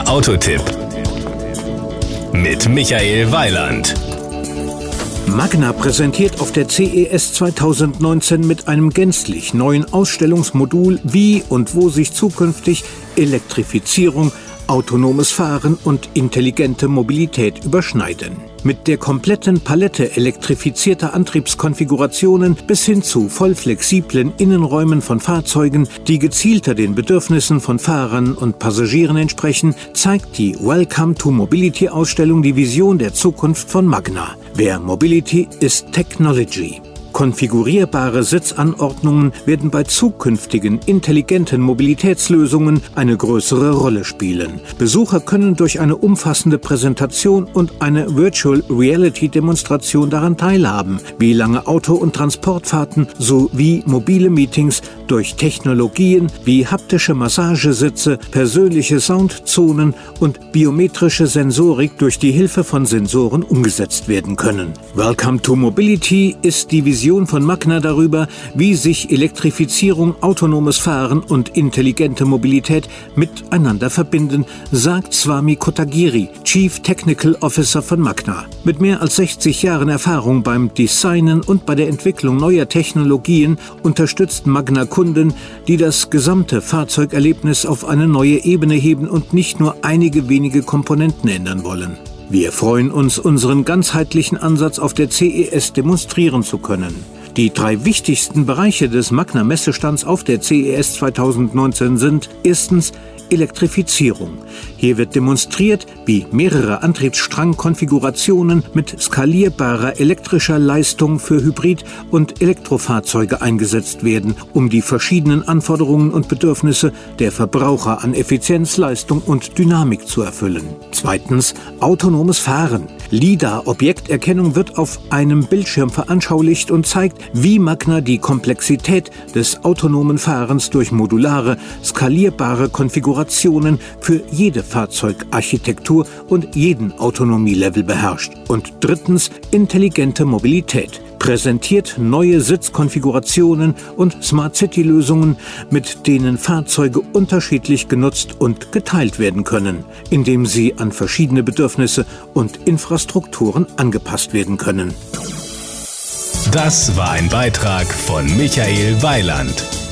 Der Autotipp mit Michael Weiland. Magna präsentiert auf der CES 2019 mit einem gänzlich neuen Ausstellungsmodul, wie und wo sich zukünftig Elektrifizierung, autonomes Fahren und intelligente Mobilität überschneiden. Mit der kompletten Palette elektrifizierter Antriebskonfigurationen bis hin zu voll flexiblen Innenräumen von Fahrzeugen, die gezielter den Bedürfnissen von Fahrern und Passagieren entsprechen, zeigt die Welcome to Mobility Ausstellung die Vision der Zukunft von Magna. Wer Mobility ist Technology. Konfigurierbare Sitzanordnungen werden bei zukünftigen intelligenten Mobilitätslösungen eine größere Rolle spielen. Besucher können durch eine umfassende Präsentation und eine Virtual Reality Demonstration daran teilhaben, wie lange Auto- und Transportfahrten sowie mobile Meetings durch Technologien wie haptische Massagesitze, persönliche Soundzonen und biometrische Sensorik durch die Hilfe von Sensoren umgesetzt werden können. Welcome to Mobility ist die Vision Vision von Magna darüber, wie sich Elektrifizierung, autonomes Fahren und intelligente Mobilität miteinander verbinden, sagt Swami Kotagiri, Chief Technical Officer von Magna. Mit mehr als 60 Jahren Erfahrung beim Designen und bei der Entwicklung neuer Technologien unterstützt Magna Kunden, die das gesamte Fahrzeugerlebnis auf eine neue Ebene heben und nicht nur einige wenige Komponenten ändern wollen. Wir freuen uns, unseren ganzheitlichen Ansatz auf der CES demonstrieren zu können. Die drei wichtigsten Bereiche des Magna Messestands auf der CES 2019 sind erstens Elektrifizierung. Hier wird demonstriert, wie mehrere Antriebsstrangkonfigurationen mit skalierbarer elektrischer Leistung für Hybrid- und Elektrofahrzeuge eingesetzt werden, um die verschiedenen Anforderungen und Bedürfnisse der Verbraucher an Effizienz, Leistung und Dynamik zu erfüllen. Zweitens autonomes Fahren. LIDAR-Objekterkennung wird auf einem Bildschirm veranschaulicht und zeigt, wie Magna die Komplexität des autonomen Fahrens durch modulare, skalierbare Konfigurationen für jede Fahrzeugarchitektur und jeden Autonomielevel beherrscht. Und drittens intelligente Mobilität präsentiert neue Sitzkonfigurationen und Smart City-Lösungen, mit denen Fahrzeuge unterschiedlich genutzt und geteilt werden können, indem sie an verschiedene Bedürfnisse und Infrastrukturen angepasst werden können. Das war ein Beitrag von Michael Weiland.